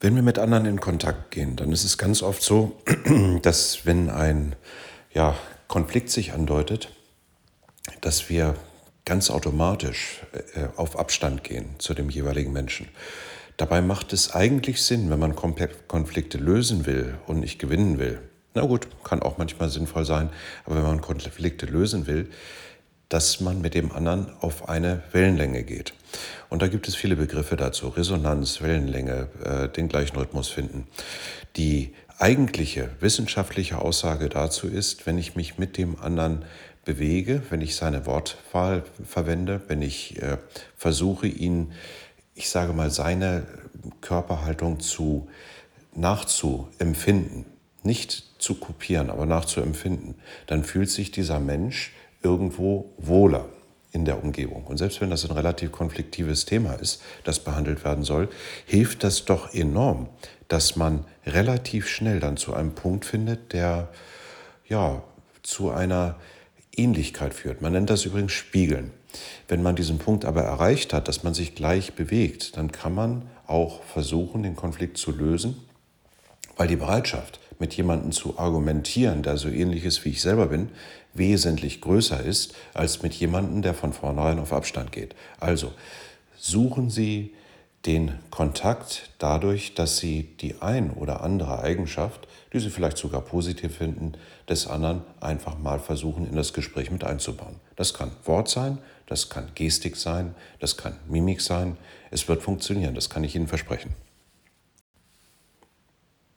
Wenn wir mit anderen in Kontakt gehen, dann ist es ganz oft so, dass wenn ein ja, Konflikt sich andeutet, dass wir ganz automatisch äh, auf Abstand gehen zu dem jeweiligen Menschen. Dabei macht es eigentlich Sinn, wenn man Konflikte lösen will und nicht gewinnen will. Na gut, kann auch manchmal sinnvoll sein, aber wenn man Konflikte lösen will, dass man mit dem anderen auf eine Wellenlänge geht. Und da gibt es viele Begriffe dazu. Resonanz, Wellenlänge, äh, den gleichen Rhythmus finden. Die eigentliche wissenschaftliche Aussage dazu ist, wenn ich mich mit dem anderen bewege, wenn ich seine Wortwahl verwende, wenn ich äh, versuche, ihn, ich sage mal, seine Körperhaltung zu nachzuempfinden, nicht zu kopieren, aber nachzuempfinden, dann fühlt sich dieser Mensch irgendwo wohler in der Umgebung. Und selbst wenn das ein relativ konfliktives Thema ist, das behandelt werden soll, hilft das doch enorm, dass man relativ schnell dann zu einem Punkt findet, der ja zu einer Ähnlichkeit führt. Man nennt das übrigens Spiegeln. Wenn man diesen Punkt aber erreicht hat, dass man sich gleich bewegt, dann kann man auch versuchen, den Konflikt zu lösen, weil die Bereitschaft, mit jemandem zu argumentieren, der so ähnlich ist wie ich selber bin, wesentlich größer ist, als mit jemandem, der von vornherein auf Abstand geht. Also suchen Sie den Kontakt dadurch, dass Sie die ein oder andere Eigenschaft, die Sie vielleicht sogar positiv finden, des anderen einfach mal versuchen, in das Gespräch mit einzubauen. Das kann Wort sein, das kann Gestik sein, das kann Mimik sein. Es wird funktionieren, das kann ich Ihnen versprechen.